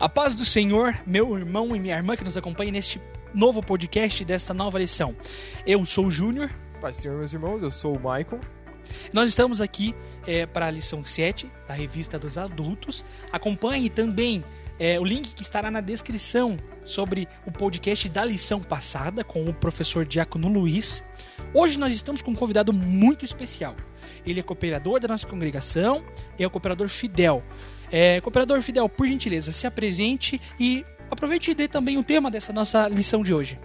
A paz do Senhor, meu irmão e minha irmã que nos acompanham neste novo podcast desta nova lição. Eu sou o Júnior. Paz do Senhor, meus irmãos, eu sou o Maicon. Nós estamos aqui é, para a lição 7 da revista dos adultos. Acompanhe também é, o link que estará na descrição sobre o podcast da lição passada com o professor Diácono Luiz. Hoje nós estamos com um convidado muito especial. Ele é cooperador da nossa congregação, é o cooperador Fidel. É, cooperador Fidel, por gentileza, se apresente e aproveite e dê também o tema dessa nossa lição de hoje.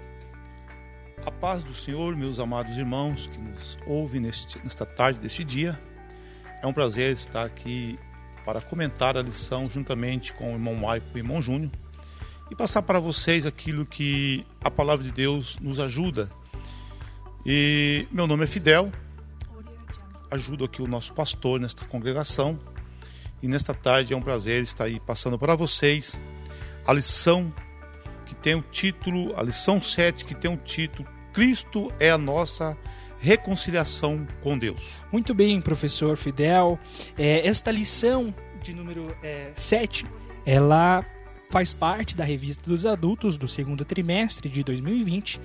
A paz do Senhor, meus amados irmãos que nos ouvem neste, nesta tarde deste dia. É um prazer estar aqui para comentar a lição juntamente com o irmão Maico e o irmão Júnior e passar para vocês aquilo que a palavra de Deus nos ajuda. E meu nome é Fidel, ajudo aqui o nosso pastor nesta congregação e nesta tarde é um prazer estar aí passando para vocês a lição que tem o título, a lição 7, que tem o título Cristo é a nossa reconciliação com Deus. Muito bem, professor Fidel. É, esta lição de número é, 7, ela faz parte da revista dos adultos do segundo trimestre de 2020.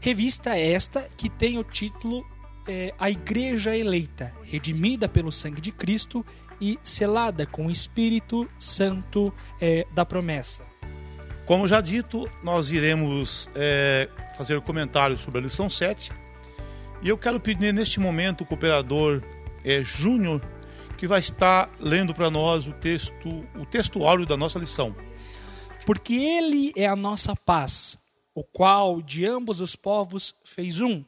Revista esta que tem o título é, A Igreja Eleita, redimida pelo sangue de Cristo e selada com o Espírito Santo é, da promessa. Como já dito, nós iremos é, fazer comentários sobre a lição 7. E eu quero pedir neste momento o cooperador é, Júnior, que vai estar lendo para nós o texto, o textuário da nossa lição. Porque ele é a nossa paz, o qual de ambos os povos fez um,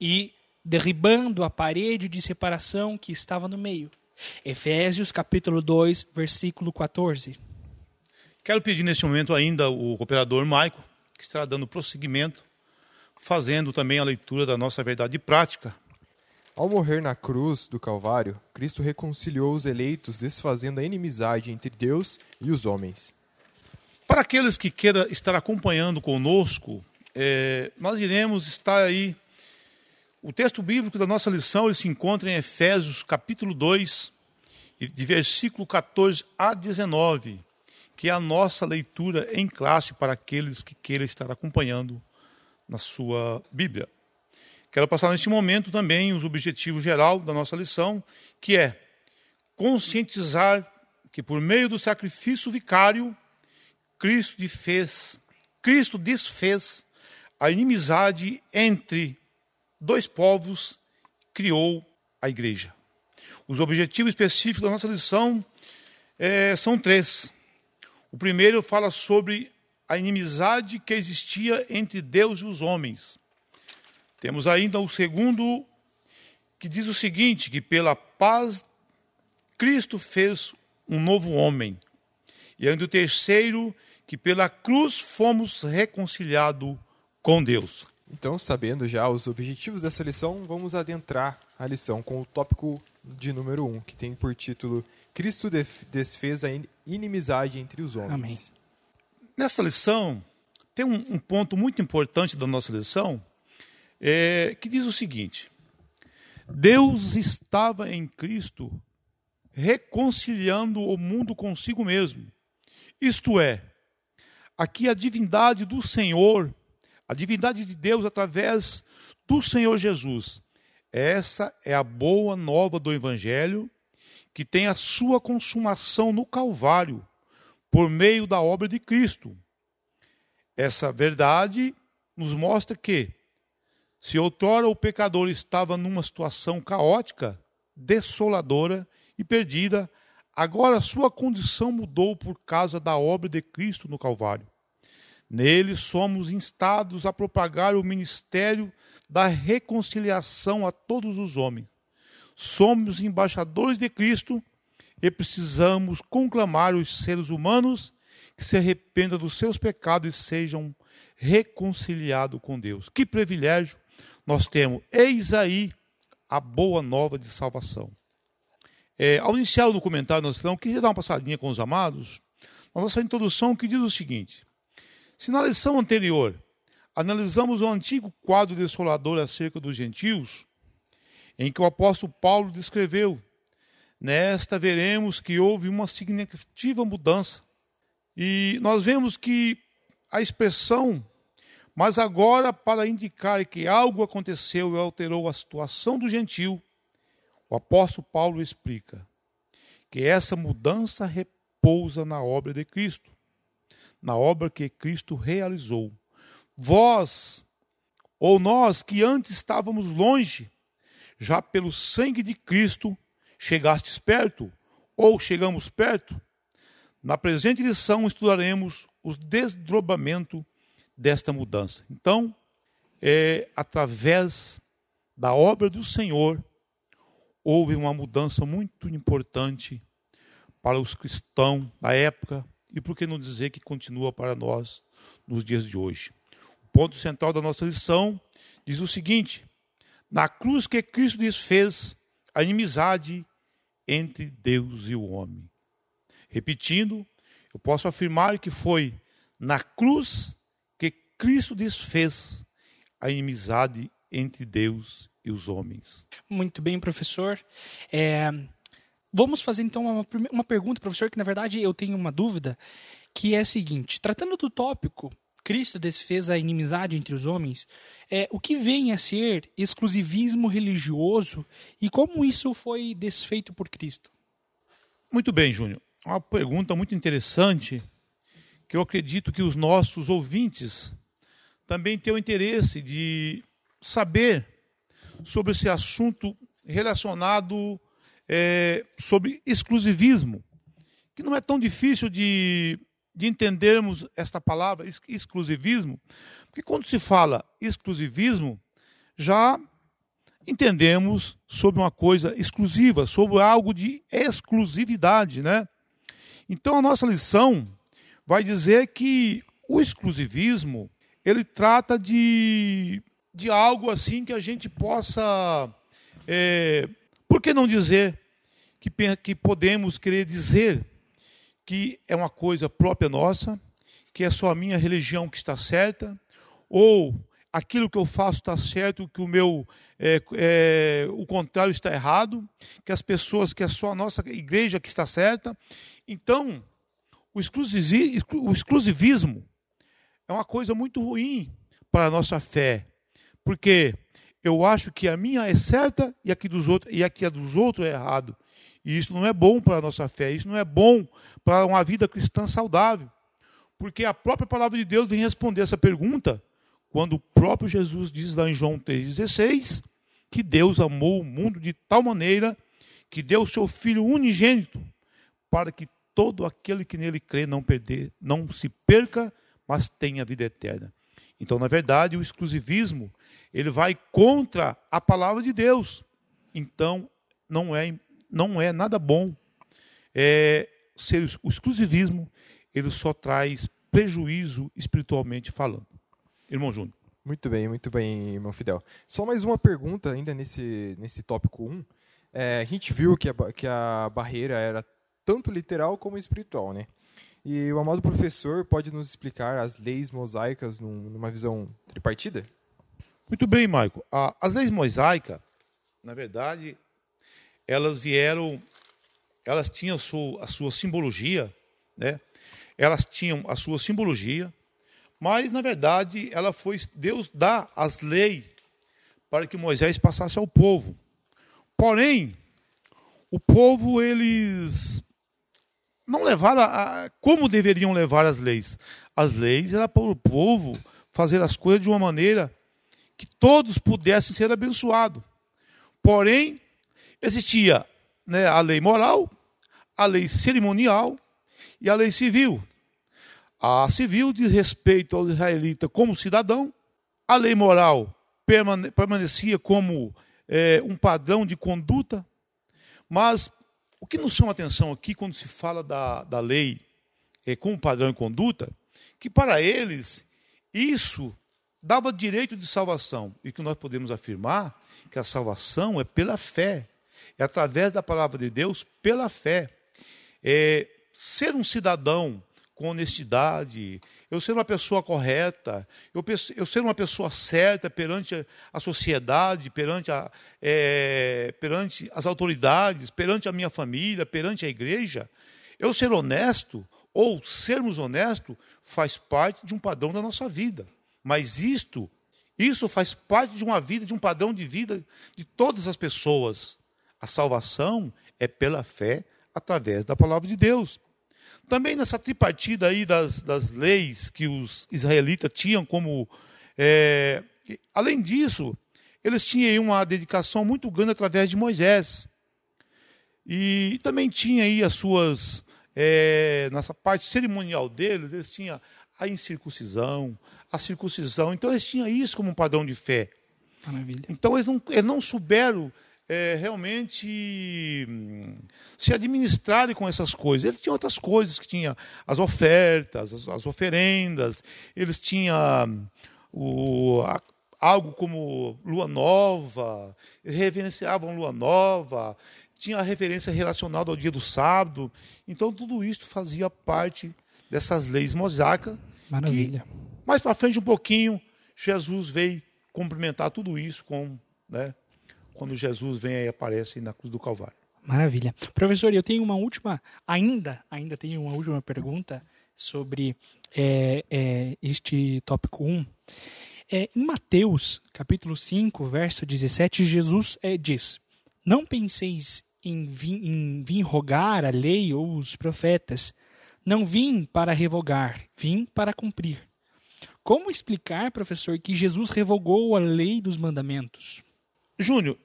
e derribando a parede de separação que estava no meio. Efésios capítulo 2, versículo 14. Quero pedir neste momento ainda o cooperador Maico, que estará dando prosseguimento, fazendo também a leitura da nossa verdade prática. Ao morrer na cruz do Calvário, Cristo reconciliou os eleitos, desfazendo a inimizade entre Deus e os homens. Para aqueles que queiram estar acompanhando conosco, é, nós iremos estar aí. O texto bíblico da nossa lição ele se encontra em Efésios capítulo 2, de versículo 14 a 19 que é a nossa leitura em classe para aqueles que queiram estar acompanhando na sua Bíblia. Quero passar neste momento também os objetivos geral da nossa lição, que é conscientizar que por meio do sacrifício vicário, Cristo desfez, Cristo desfez a inimizade entre dois povos, criou a igreja. Os objetivos específicos da nossa lição é, são três. O primeiro fala sobre a inimizade que existia entre Deus e os homens. Temos ainda o segundo, que diz o seguinte: que pela paz Cristo fez um novo homem. E ainda o terceiro, que pela cruz fomos reconciliados com Deus. Então, sabendo já os objetivos dessa lição, vamos adentrar a lição com o tópico de número 1, um, que tem por título Cristo desfez a inimizade entre os homens. Amém. Nesta lição, tem um, um, ponto muito importante da nossa lição, é, que diz o seguinte: Deus estava em Cristo reconciliando o mundo consigo mesmo. Isto é, aqui a divindade do Senhor, a divindade de Deus através do Senhor Jesus. Essa é a boa nova do Evangelho que tem a sua consumação no Calvário, por meio da obra de Cristo. Essa verdade nos mostra que, se outrora o pecador estava numa situação caótica, desoladora e perdida, agora sua condição mudou por causa da obra de Cristo no Calvário. Nele somos instados a propagar o ministério da reconciliação a todos os homens somos embaixadores de Cristo e precisamos conclamar os seres humanos que se arrependam dos seus pecados e sejam reconciliados com Deus. Que privilégio nós temos. Eis aí a boa nova de salvação. É, ao iniciar o documentário, nós queria dar uma passadinha com os amados na nossa introdução que diz o seguinte: se na lição anterior analisamos o antigo quadro desolador acerca dos gentios, em que o apóstolo Paulo descreveu. Nesta veremos que houve uma significativa mudança. E nós vemos que a expressão, mas agora para indicar que algo aconteceu e alterou a situação do gentil, o apóstolo Paulo explica que essa mudança repousa na obra de Cristo, na obra que Cristo realizou. Vós, ou nós que antes estávamos longe, já pelo sangue de Cristo chegastes perto, ou chegamos perto. Na presente lição estudaremos o desdobramento desta mudança. Então, é através da obra do Senhor houve uma mudança muito importante para os cristãos da época e por que não dizer que continua para nós nos dias de hoje. O ponto central da nossa lição diz o seguinte: na cruz que Cristo desfez a inimizade entre Deus e o homem. Repetindo, eu posso afirmar que foi na cruz que Cristo desfez a inimizade entre Deus e os homens. Muito bem, professor. É, vamos fazer então uma, uma pergunta, professor, que na verdade eu tenho uma dúvida, que é a seguinte: tratando do tópico Cristo desfez a inimizade entre os homens, é, o que vem a ser exclusivismo religioso e como isso foi desfeito por Cristo? Muito bem, Júnior. Uma pergunta muito interessante que eu acredito que os nossos ouvintes também têm o interesse de saber sobre esse assunto relacionado é, sobre exclusivismo, que não é tão difícil de, de entendermos esta palavra, exclusivismo, porque quando se fala exclusivismo, já entendemos sobre uma coisa exclusiva, sobre algo de exclusividade, né? Então a nossa lição vai dizer que o exclusivismo ele trata de de algo assim que a gente possa, é, por que não dizer que, que podemos querer dizer que é uma coisa própria nossa, que é só a minha religião que está certa, ou aquilo que eu faço está certo, que o meu é, é, o contrário está errado, que as pessoas, que é só a nossa igreja que está certa. Então, o exclusivismo é uma coisa muito ruim para a nossa fé, porque eu acho que a minha é certa e aqui dos outros e aqui a dos outros é errado. E isso não é bom para a nossa fé, isso não é bom para uma vida cristã saudável. Porque a própria palavra de Deus vem responder essa pergunta quando o próprio Jesus diz lá em João 3,16 que Deus amou o mundo de tal maneira que deu o seu Filho unigênito para que todo aquele que nele crê não perder, não se perca, mas tenha vida eterna. Então, na verdade, o exclusivismo ele vai contra a palavra de Deus. Então, não é, não é nada bom. É, ser, o exclusivismo ele só traz prejuízo espiritualmente falando. Irmão Júnior. Muito bem, muito bem, irmão Fidel. Só mais uma pergunta ainda nesse, nesse tópico 1. É, a gente viu que a, que a barreira era tanto literal como espiritual, né? E o amado professor pode nos explicar as leis mosaicas numa visão tripartida? Muito bem, Maico. As leis mosaicas, na verdade, elas vieram, elas tinham a sua, a sua simbologia, né? Elas tinham a sua simbologia, mas na verdade ela foi Deus dá as leis para que Moisés passasse ao povo. Porém, o povo eles não levaram a, a, como deveriam levar as leis. As leis era para o povo fazer as coisas de uma maneira que todos pudessem ser abençoados. Porém, existia né, a lei moral, a lei cerimonial e a lei civil. A civil diz respeito ao israelita como cidadão, a lei moral permane permanecia como é, um padrão de conduta, mas o que nos chama atenção aqui quando se fala da, da lei é, como padrão de conduta, que para eles isso dava direito de salvação. E que nós podemos afirmar que a salvação é pela fé. É através da palavra de Deus, pela fé. É ser um cidadão com honestidade, eu ser uma pessoa correta, eu, eu ser uma pessoa certa perante a sociedade, perante, a, é, perante as autoridades, perante a minha família, perante a igreja, eu ser honesto, ou sermos honestos faz parte de um padrão da nossa vida. Mas isto, isso faz parte de uma vida, de um padrão de vida de todas as pessoas. A salvação é pela fé através da palavra de Deus. Também nessa tripartida aí das, das leis que os israelitas tinham como. É, além disso, eles tinham uma dedicação muito grande através de Moisés. E também tinha aí as suas. É, nessa parte cerimonial deles, eles tinham a incircuncisão, a circuncisão. Então eles tinham isso como um padrão de fé. Maravilha. Então eles não, eles não souberam é, realmente hum, se administrarem com essas coisas. Eles tinham outras coisas, que tinha as ofertas, as, as oferendas, eles tinham hum, o, a, algo como lua nova, reverenciavam lua nova, tinha a referência relacionada ao dia do sábado. Então tudo isso fazia parte dessas leis mosaicas. Maravilha. Que, mais para frente um pouquinho, Jesus veio cumprimentar tudo isso com, né, quando Jesus vem e aparece na cruz do Calvário. Maravilha. Professor, eu tenho uma última, ainda, ainda tenho uma última pergunta sobre é, é, este tópico 1. É, em Mateus, capítulo 5, verso 17, Jesus é, diz: Não penseis em vir, em vir rogar a lei ou os profetas. Não vim para revogar, vim para cumprir. Como explicar, professor, que Jesus revogou a lei dos mandamentos? Júnior,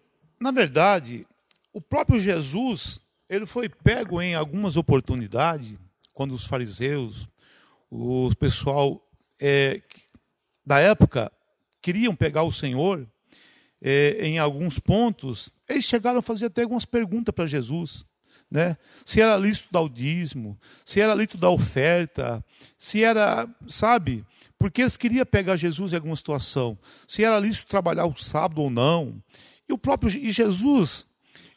na verdade, o próprio Jesus, ele foi pego em algumas oportunidades, quando os fariseus, o pessoal é, da época, queriam pegar o Senhor é, em alguns pontos, eles chegaram a fazer até algumas perguntas para Jesus. Né? Se era lícito dar o dízimo, se era lícito dar oferta, se era, sabe, porque eles queriam pegar Jesus em alguma situação, se era lícito trabalhar o sábado ou não. E o próprio Jesus,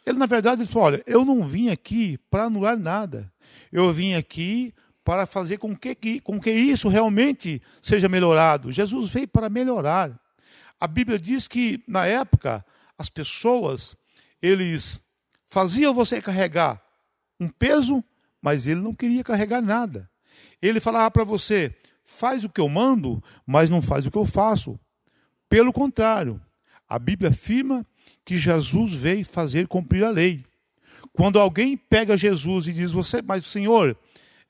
ele na verdade ele falou: olha, eu não vim aqui para anular nada. Eu vim aqui para fazer com que, com que isso realmente seja melhorado. Jesus veio para melhorar. A Bíblia diz que na época as pessoas eles faziam você carregar um peso, mas ele não queria carregar nada. Ele falava para você: faz o que eu mando, mas não faz o que eu faço. Pelo contrário, a Bíblia afirma que Jesus veio fazer cumprir a lei. Quando alguém pega Jesus e diz, você, mas Senhor,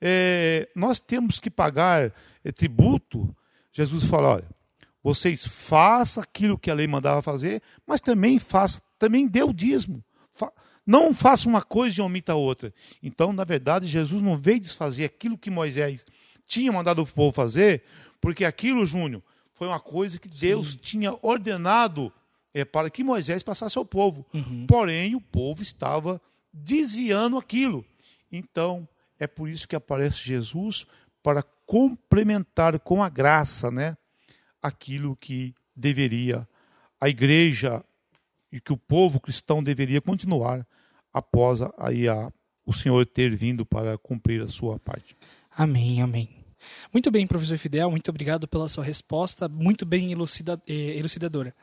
é, nós temos que pagar é, tributo, Jesus fala, olha, vocês façam aquilo que a lei mandava fazer, mas também faça, também dê o dízimo. Não faça uma coisa e omita a outra. Então, na verdade, Jesus não veio desfazer aquilo que Moisés tinha mandado o povo fazer, porque aquilo, Júnior, foi uma coisa que Deus Sim. tinha ordenado é para que Moisés passasse ao povo. Uhum. Porém, o povo estava desviando aquilo. Então, é por isso que aparece Jesus para complementar com a graça, né, aquilo que deveria a igreja e que o povo cristão deveria continuar após aí a, o Senhor ter vindo para cumprir a sua parte. Amém, amém. Muito bem, professor Fidel, muito obrigado pela sua resposta, muito bem elucida, eh, elucidadora.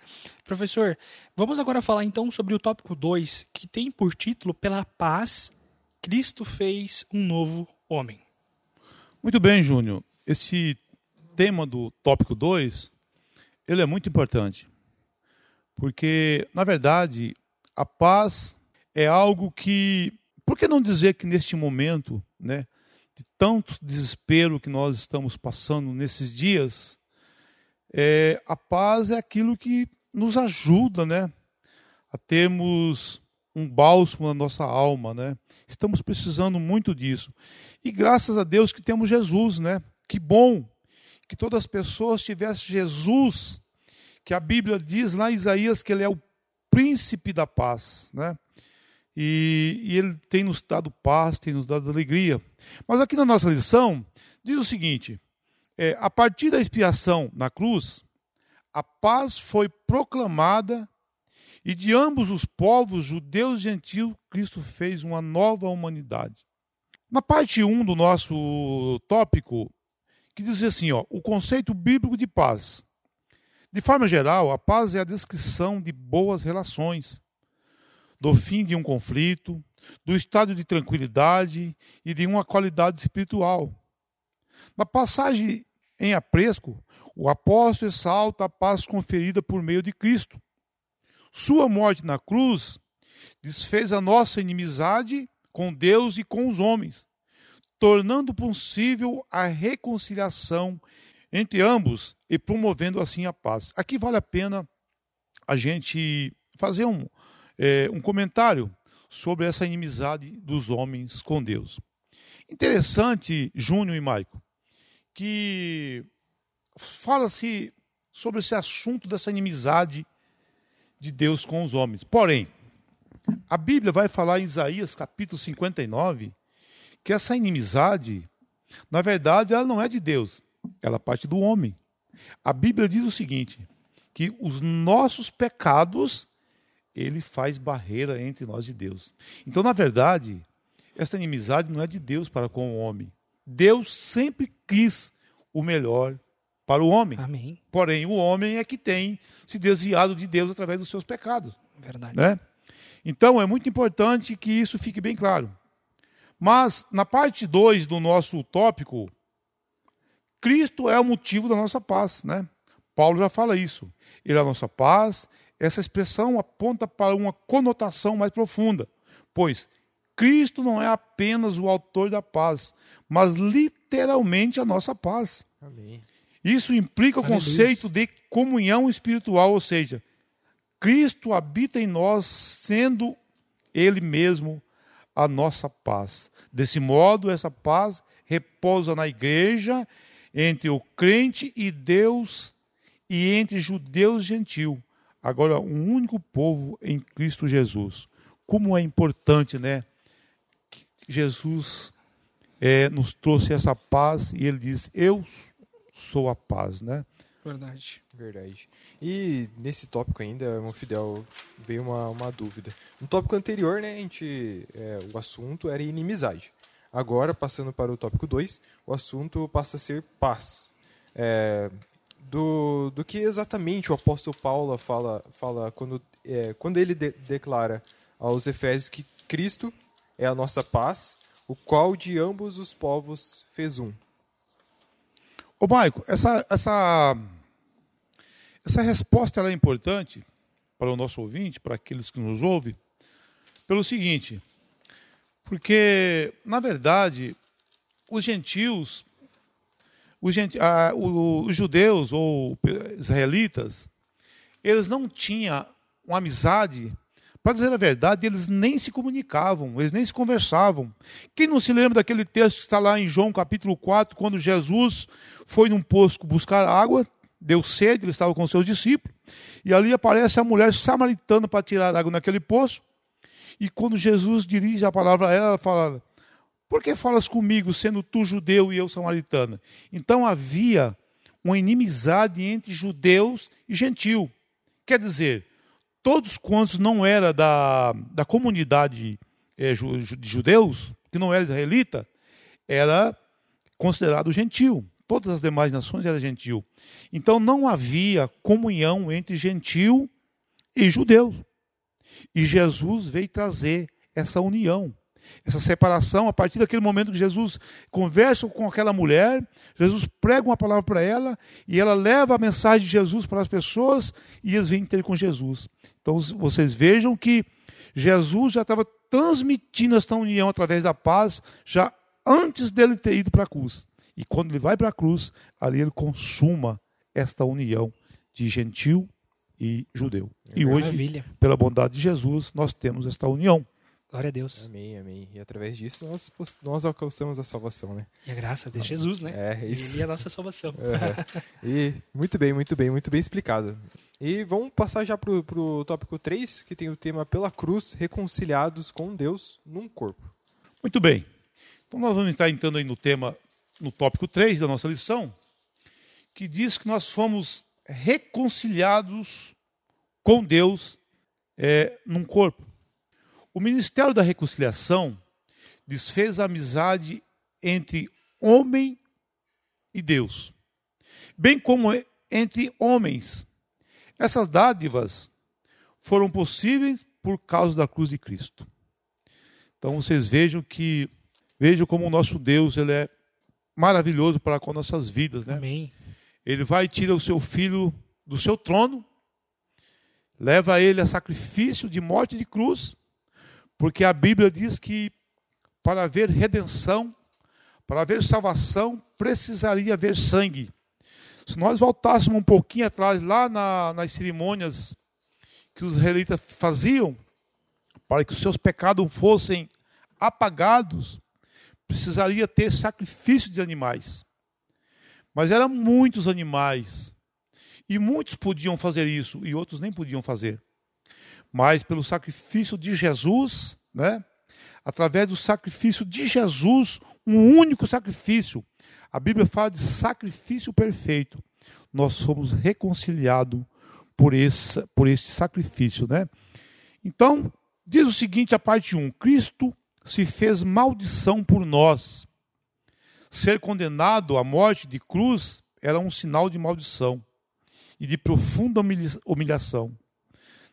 Professor, vamos agora falar então sobre o tópico 2, que tem por título Pela paz, Cristo fez um novo homem. Muito bem, Júnior. Esse tema do tópico 2, ele é muito importante. Porque, na verdade, a paz é algo que, por que não dizer que neste momento, né, de tanto desespero que nós estamos passando nesses dias, é, a paz é aquilo que nos ajuda, né, a termos um bálsamo na nossa alma, né? Estamos precisando muito disso. E graças a Deus que temos Jesus, né? Que bom que todas as pessoas tivessem Jesus, que a Bíblia diz lá em Isaías que ele é o príncipe da paz, né? E, e, ele tem nos dado paz, tem nos dado alegria. Mas aqui na nossa lição, diz o seguinte: é, a partir da expiação na cruz, a paz foi proclamada e de ambos os povos, judeus e gentios, Cristo fez uma nova humanidade. Na parte 1 do nosso tópico, que diz assim, ó, o conceito bíblico de paz. De forma geral, a paz é a descrição de boas relações do fim de um conflito, do estado de tranquilidade e de uma qualidade espiritual. Na passagem em apresco, o apóstolo ressalta a paz conferida por meio de Cristo. Sua morte na cruz desfez a nossa inimizade com Deus e com os homens, tornando possível a reconciliação entre ambos e promovendo assim a paz. Aqui vale a pena a gente fazer um, é, um comentário sobre essa inimizade dos homens com Deus. Interessante, Júnior e Maico, que fala-se sobre esse assunto dessa inimizade de Deus com os homens. Porém, a Bíblia vai falar em Isaías capítulo 59 que essa inimizade, na verdade, ela não é de Deus, ela parte do homem. A Bíblia diz o seguinte: que os nossos pecados ele faz barreira entre nós e Deus. Então, na verdade, essa inimizade não é de Deus para com o homem. Deus sempre quis o melhor para o homem. Amém. Porém, o homem é que tem se desviado de Deus através dos seus pecados. Verdade. Né? Então, é muito importante que isso fique bem claro. Mas, na parte 2 do nosso tópico, Cristo é o motivo da nossa paz. Né? Paulo já fala isso. Ele é a nossa paz, essa expressão aponta para uma conotação mais profunda, pois Cristo não é apenas o autor da paz, mas literalmente a nossa paz. Amém. Isso implica o Aleluia. conceito de comunhão espiritual, ou seja, Cristo habita em nós, sendo Ele mesmo a nossa paz. Desse modo, essa paz repousa na igreja, entre o crente e Deus, e entre judeus e gentil. Agora, um único povo em Cristo Jesus. Como é importante, né? que Jesus é, nos trouxe essa paz e ele diz: Eu sou a paz, né? Verdade. Verdade. E nesse tópico ainda, irmão Fidel, veio uma, uma dúvida. No tópico anterior, né, a gente, é, o assunto era inimizade. Agora, passando para o tópico 2, o assunto passa a ser paz. É, do, do que exatamente o apóstolo Paulo fala, fala quando, é, quando ele de- declara aos Efésios que Cristo é a nossa paz, o qual de ambos os povos fez um. Ô, Maico, essa, essa, essa resposta é importante para o nosso ouvinte, para aqueles que nos ouvem, pelo seguinte, porque, na verdade, os gentios, os, os judeus ou israelitas, eles não tinham uma amizade, para dizer a verdade, eles nem se comunicavam, eles nem se conversavam. Quem não se lembra daquele texto que está lá em João capítulo 4, quando Jesus foi num poço buscar água, deu sede, ele estava com seus discípulos, e ali aparece a mulher samaritana para tirar água naquele poço, e quando Jesus dirige a palavra a ela, ela fala: Por que falas comigo, sendo tu judeu e eu samaritana? Então havia uma inimizade entre judeus e gentil. Quer dizer, todos quantos não era da, da comunidade ju- de judeus, que não era israelita, era considerado gentil. Todas as demais nações eram gentil. Então não havia comunhão entre gentil e judeu. E Jesus veio trazer essa união, essa separação. A partir daquele momento que Jesus conversa com aquela mulher, Jesus prega uma palavra para ela e ela leva a mensagem de Jesus para as pessoas e eles vêm ter com Jesus. Então vocês vejam que Jesus já estava transmitindo esta união através da paz já antes dele ter ido para a cruz. E quando ele vai para a cruz, ali ele consuma esta união de gentil e judeu. E hoje, Maravilha. pela bondade de Jesus, nós temos esta união. Glória a Deus. Amém, amém. E através disso nós, nós alcançamos a salvação, né? E a graça de Jesus, né? É, isso. Ele é a nossa salvação. Aham. E muito bem, muito bem, muito bem explicado. E vamos passar já pro, pro tópico 3, que tem o tema Pela Cruz, reconciliados com Deus num corpo. Muito bem. Então nós vamos estar entrando aí no tema, no tópico 3 da nossa lição, que diz que nós fomos reconciliados com Deus é, num corpo. O ministério da reconciliação desfez a amizade entre homem e Deus, bem como entre homens. Essas dádivas foram possíveis por causa da cruz de Cristo. Então vocês vejam que vejam como o nosso Deus ele é maravilhoso para com nossas vidas, né? Amém. Ele vai e tira o seu filho do seu trono, leva ele a sacrifício de morte de cruz, porque a Bíblia diz que para haver redenção, para haver salvação, precisaria haver sangue. Se nós voltássemos um pouquinho atrás, lá na, nas cerimônias que os israelitas faziam, para que os seus pecados fossem apagados, precisaria ter sacrifício de animais. Mas eram muitos animais. E muitos podiam fazer isso, e outros nem podiam fazer. Mas pelo sacrifício de Jesus, né? através do sacrifício de Jesus, um único sacrifício. A Bíblia fala de sacrifício perfeito. Nós somos reconciliados por esse, por esse sacrifício, né? Então, diz o seguinte, a parte 1: Cristo se fez maldição por nós. Ser condenado à morte de cruz era um sinal de maldição e de profunda humilhação.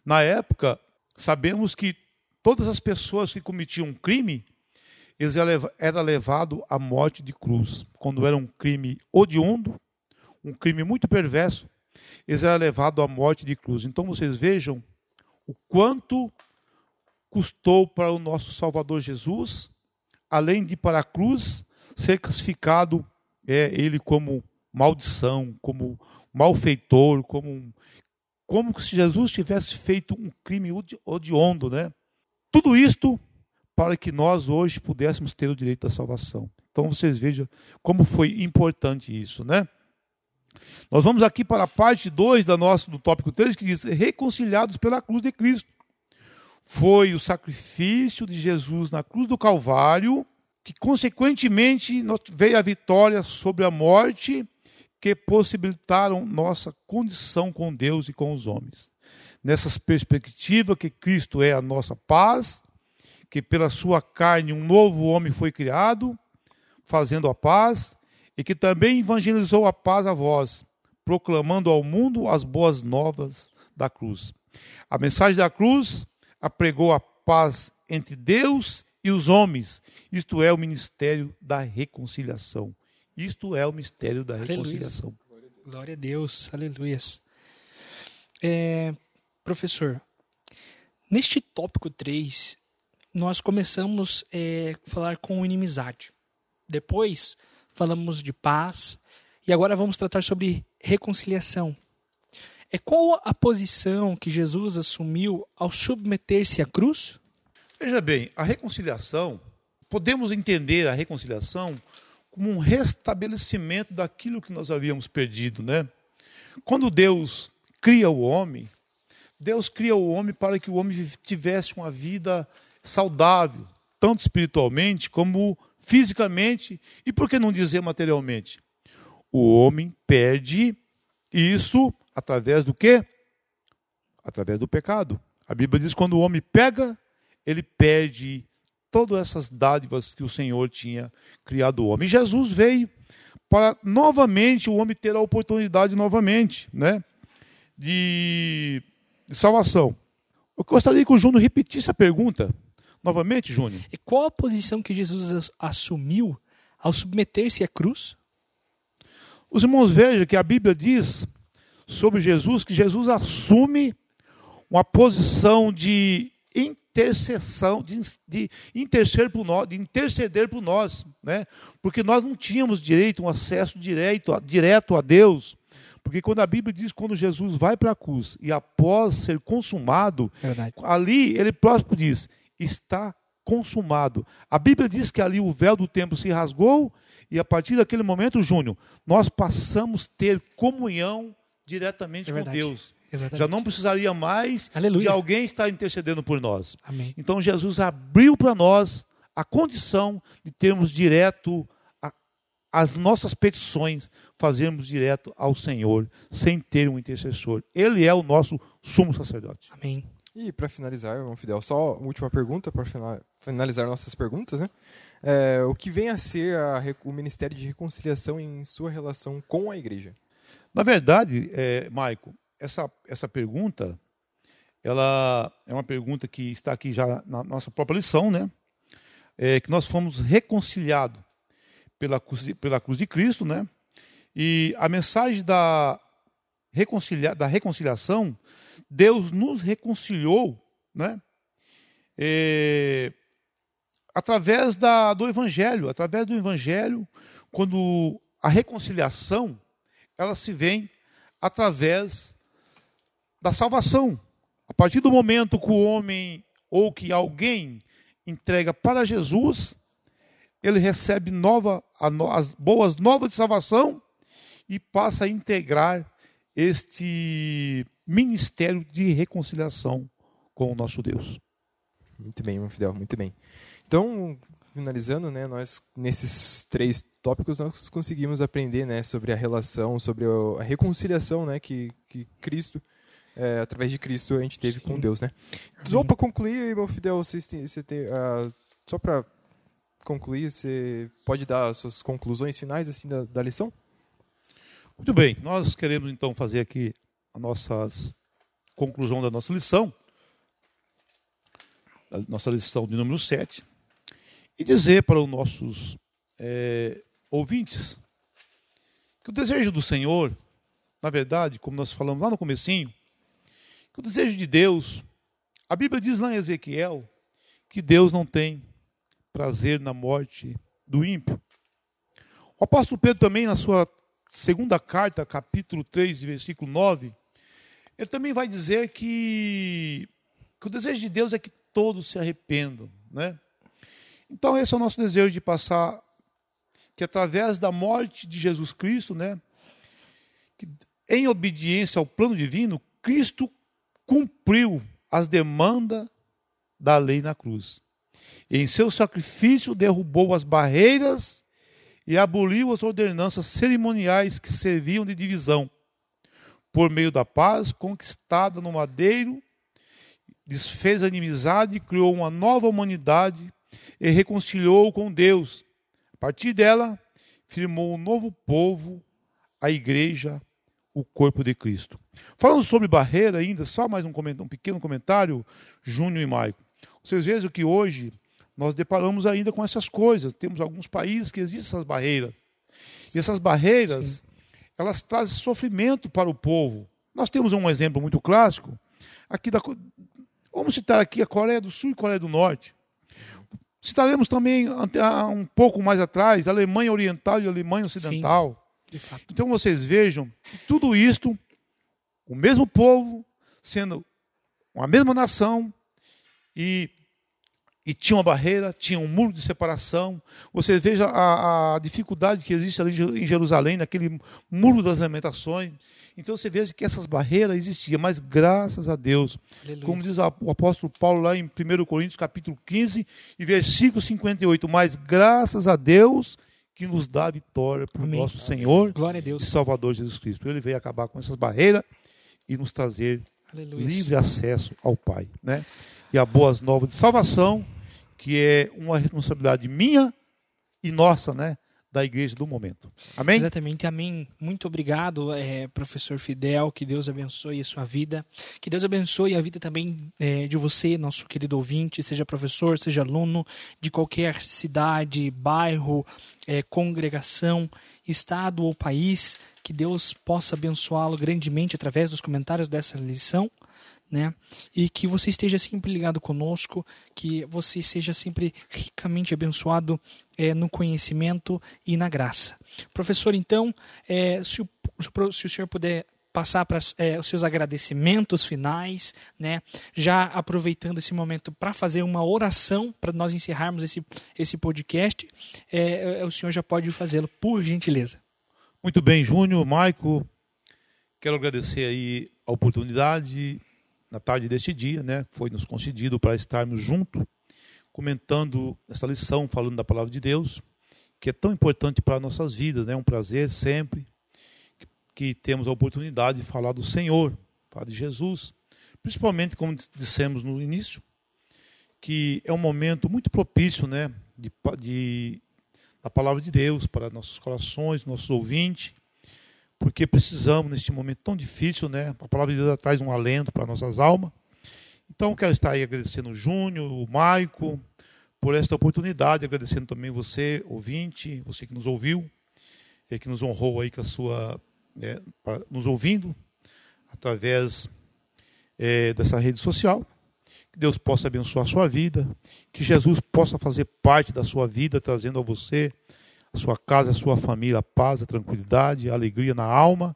Na época, sabemos que todas as pessoas que cometiam um crime, eles era levado à morte de cruz. Quando era um crime odiondo, um crime muito perverso, eles eram levados à morte de cruz. Então vocês vejam o quanto custou para o nosso Salvador Jesus, além de para a cruz, ser classificado é, ele como maldição, como malfeitor, como, como se Jesus tivesse feito um crime odiondo, né? Tudo isto para que nós hoje pudéssemos ter o direito da salvação. Então vocês vejam como foi importante isso, né? Nós vamos aqui para a parte 2 da nossa, do tópico 3, que diz: reconciliados pela cruz de Cristo foi o sacrifício de Jesus na cruz do Calvário, que consequentemente veio a vitória sobre a morte, que possibilitaram nossa condição com Deus e com os homens. Nessa perspectiva que Cristo é a nossa paz, que pela sua carne um novo homem foi criado, fazendo a paz, e que também evangelizou a paz a vós, proclamando ao mundo as boas novas da cruz. A mensagem da cruz apregou a paz entre Deus e os homens. Isto é o ministério da reconciliação. Isto é o mistério da reconciliação. Glória a Deus, aleluias. É, professor, neste tópico 3, nós começamos a é, falar com inimizade. Depois, falamos de paz. E agora vamos tratar sobre reconciliação. É qual a posição que Jesus assumiu ao submeter-se à cruz? Veja bem, a reconciliação, podemos entender a reconciliação como um restabelecimento daquilo que nós havíamos perdido, né? Quando Deus cria o homem, Deus cria o homem para que o homem tivesse uma vida saudável, tanto espiritualmente como fisicamente e por que não dizer materialmente? O homem perde isso Através do quê? Através do pecado. A Bíblia diz que quando o homem pega, ele perde todas essas dádivas que o Senhor tinha criado o homem. E Jesus veio para novamente o homem ter a oportunidade novamente, né, de, de salvação. Eu gostaria que o Júnior repetisse a pergunta novamente, Júnior. E qual a posição que Jesus assumiu ao submeter-se à cruz? Os irmãos vejam que a Bíblia diz sobre Jesus, que Jesus assume uma posição de intercessão, de, de, interceder por nós, de interceder por nós, né? Porque nós não tínhamos direito, um acesso direto, direto a Deus. Porque quando a Bíblia diz quando Jesus vai para a cruz e após ser consumado, Verdade. ali ele próprio diz: está consumado. A Bíblia diz que ali o véu do templo se rasgou e a partir daquele momento, Júnior, nós passamos a ter comunhão diretamente é com Deus. Exatamente. Já não precisaria mais Aleluia. de alguém estar intercedendo por nós. Amém. Então Jesus abriu para nós a condição de termos direto a, as nossas petições, fazermos direto ao Senhor, sem ter um intercessor. Ele é o nosso sumo sacerdote. Amém. E para finalizar, irmão Fidel, só uma última pergunta para finalizar nossas perguntas, né? É, o que vem a ser a, o Ministério de Reconciliação em sua relação com a igreja? Na verdade, é, Maico, essa, essa pergunta, ela é uma pergunta que está aqui já na nossa própria lição, né? É, que nós fomos reconciliados pela, pela cruz de Cristo, né? E a mensagem da, reconcilia, da reconciliação, Deus nos reconciliou, né? É, através da, do Evangelho, através do Evangelho, quando a reconciliação ela se vem através da salvação. A partir do momento que o homem ou que alguém entrega para Jesus, ele recebe nova, as boas novas de salvação e passa a integrar este ministério de reconciliação com o nosso Deus. Muito bem, Fidel, muito bem. Então, finalizando, né, nós nesses três tópicos nós conseguimos aprender, né, sobre a relação, sobre a reconciliação, né, que, que Cristo é, através de Cristo a gente teve Sim. com Deus, né? Só para concluir, meu Fidel, você tem, você tem uh, só para concluir, você pode dar as suas conclusões finais assim da, da lição? Muito bem, nós queremos então fazer aqui a nossa conclusão da nossa lição, a nossa lição de número 7, e dizer para os nossos é, ouvintes que o desejo do Senhor, na verdade, como nós falamos lá no comecinho, que o desejo de Deus, a Bíblia diz lá em Ezequiel, que Deus não tem prazer na morte do ímpio. O apóstolo Pedro também, na sua segunda carta, capítulo 3, versículo 9, ele também vai dizer que, que o desejo de Deus é que todos se arrependam. Né? Então, esse é o nosso desejo de passar, que através da morte de Jesus Cristo, né, que, em obediência ao plano divino, Cristo cumpriu as demandas da lei na cruz. Em seu sacrifício, derrubou as barreiras e aboliu as ordenanças cerimoniais que serviam de divisão. Por meio da paz conquistada no madeiro, desfez a inimizade, criou uma nova humanidade e reconciliou com Deus. A partir dela, firmou um novo povo, a igreja, o corpo de Cristo. Falando sobre barreira ainda, só mais um, um pequeno comentário, Júnior e Maico. Vocês vejam que hoje nós deparamos ainda com essas coisas. Temos alguns países que existem essas barreiras. E essas barreiras, Sim. elas trazem sofrimento para o povo. Nós temos um exemplo muito clássico aqui da Vamos citar aqui a Coreia do Sul e Coreia do Norte. Citaremos também um pouco mais atrás a Alemanha Oriental e a Alemanha Ocidental. Então vocês vejam tudo isto, o mesmo povo sendo uma mesma nação e e tinha uma barreira, tinha um muro de separação. Você veja a, a, dificuldade que existe ali em Jerusalém, naquele muro das lamentações. Então você veja que essas barreiras existiam, mas graças a Deus, Aleluia. como diz o apóstolo Paulo lá em 1 Coríntios capítulo 15 e versículo 58, mas graças a Deus que nos dá a vitória por Amém. nosso Senhor e Salvador Jesus Cristo. Ele veio acabar com essas barreiras e nos trazer Aleluia. livre acesso ao Pai, né? E a boas novas de salvação que é uma responsabilidade minha e nossa, né? Da igreja do momento. Amém? Exatamente, amém. Muito obrigado, é, professor Fidel. Que Deus abençoe a sua vida. Que Deus abençoe a vida também é, de você, nosso querido ouvinte, seja professor, seja aluno, de qualquer cidade, bairro, é, congregação, estado ou país. Que Deus possa abençoá-lo grandemente através dos comentários dessa lição né? E que você esteja sempre ligado conosco, que você seja sempre ricamente abençoado é, no conhecimento e na graça. Professor, então, é, se, o, se o senhor puder passar para é, os seus agradecimentos finais, né? Já aproveitando esse momento para fazer uma oração para nós encerrarmos esse, esse podcast, é, o senhor já pode fazê-lo, por gentileza. Muito bem, Júnior, Maico, quero agradecer aí a oportunidade na tarde deste dia, né, foi nos concedido para estarmos juntos, comentando essa lição, falando da palavra de Deus, que é tão importante para nossas vidas, né? É um prazer sempre que, temos a oportunidade de falar do Senhor, falar de Jesus, principalmente como dissemos no início, que é um momento muito propício, né, de, de da palavra de Deus para nossos corações, nossos ouvintes, porque precisamos neste momento tão difícil, né? A palavra de Deus traz um alento para nossas almas. Então, quero estar aí agradecendo o Júnior, o Maico, por esta oportunidade, agradecendo também você, ouvinte, você que nos ouviu, e que nos honrou aí com a sua, né, nos ouvindo através é, dessa rede social. Que Deus possa abençoar a sua vida, que Jesus possa fazer parte da sua vida, trazendo a você, sua casa, a sua família, a paz, a tranquilidade, a alegria na alma.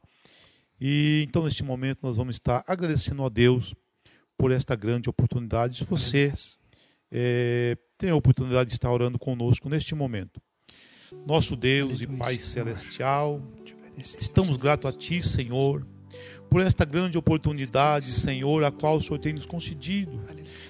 E então, neste momento, nós vamos estar agradecendo a Deus por esta grande oportunidade. Se você é, tem a oportunidade de estar orando conosco neste momento. Nosso Deus e Pai Celestial, estamos gratos a Ti, Senhor, por esta grande oportunidade, Senhor, a qual o Senhor tem nos concedido.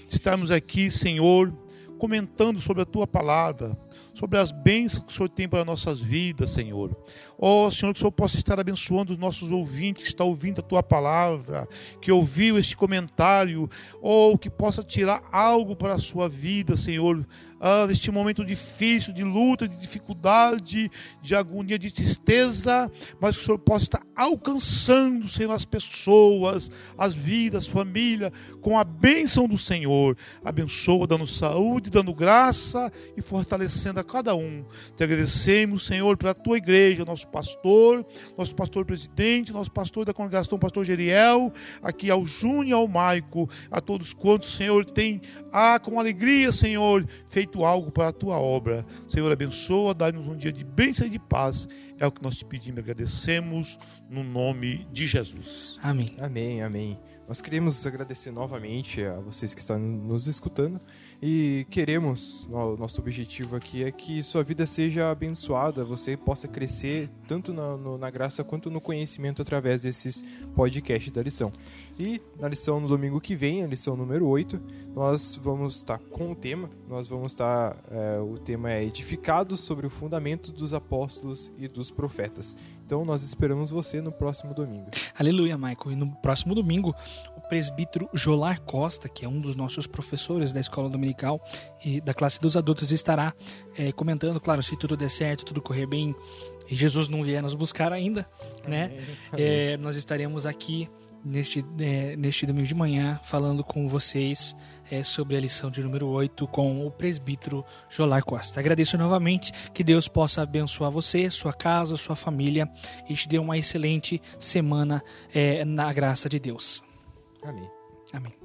Estarmos aqui, Senhor, comentando sobre a Tua palavra, sobre as bênçãos que o Senhor tem para nossas vidas, Senhor. Ó oh, Senhor, que o Senhor possa estar abençoando os nossos ouvintes que estão ouvindo a Tua palavra, que ouviu este comentário, ou que possa tirar algo para a sua vida, Senhor, ah, neste momento difícil, de luta, de dificuldade, de agonia, de tristeza, mas que o Senhor possa estar alcançando, Senhor, as pessoas, as vidas, família, com a bênção do Senhor. Abençoa, dando saúde, dando graça e fortalecendo a cada um. Te agradecemos, Senhor, pela tua igreja, nosso pastor, nosso pastor presidente, nosso pastor da congregação, pastor Geriel, aqui ao Júnior ao Maico, a todos quantos, Senhor, tem, ah, com alegria, Senhor, feito algo para a tua obra. Senhor, abençoa, dá-nos um dia de bênção e de paz. É o que nós te pedimos e agradecemos no nome de Jesus. Amém. Amém, amém. Nós queremos agradecer novamente a vocês que estão nos escutando e queremos, nosso objetivo aqui é que sua vida seja abençoada, você possa crescer tanto na, no, na graça quanto no conhecimento através desses podcasts da lição. E na lição no domingo que vem, a lição número 8, nós vamos estar com o tema, nós vamos estar, é, o tema é edificados sobre o fundamento dos apóstolos e dos profetas. Então nós esperamos você no próximo domingo. Aleluia, Michael. E no próximo domingo, presbítero Jolar Costa, que é um dos nossos professores da escola dominical e da classe dos adultos, estará é, comentando, claro, se tudo der certo, tudo correr bem e Jesus não vier nos buscar ainda, né? É, nós estaremos aqui neste, é, neste domingo de manhã falando com vocês é, sobre a lição de número 8 com o presbítero Jolar Costa. Agradeço novamente que Deus possa abençoar você, sua casa, sua família e te dê uma excelente semana é, na graça de Deus. Amém. Amém.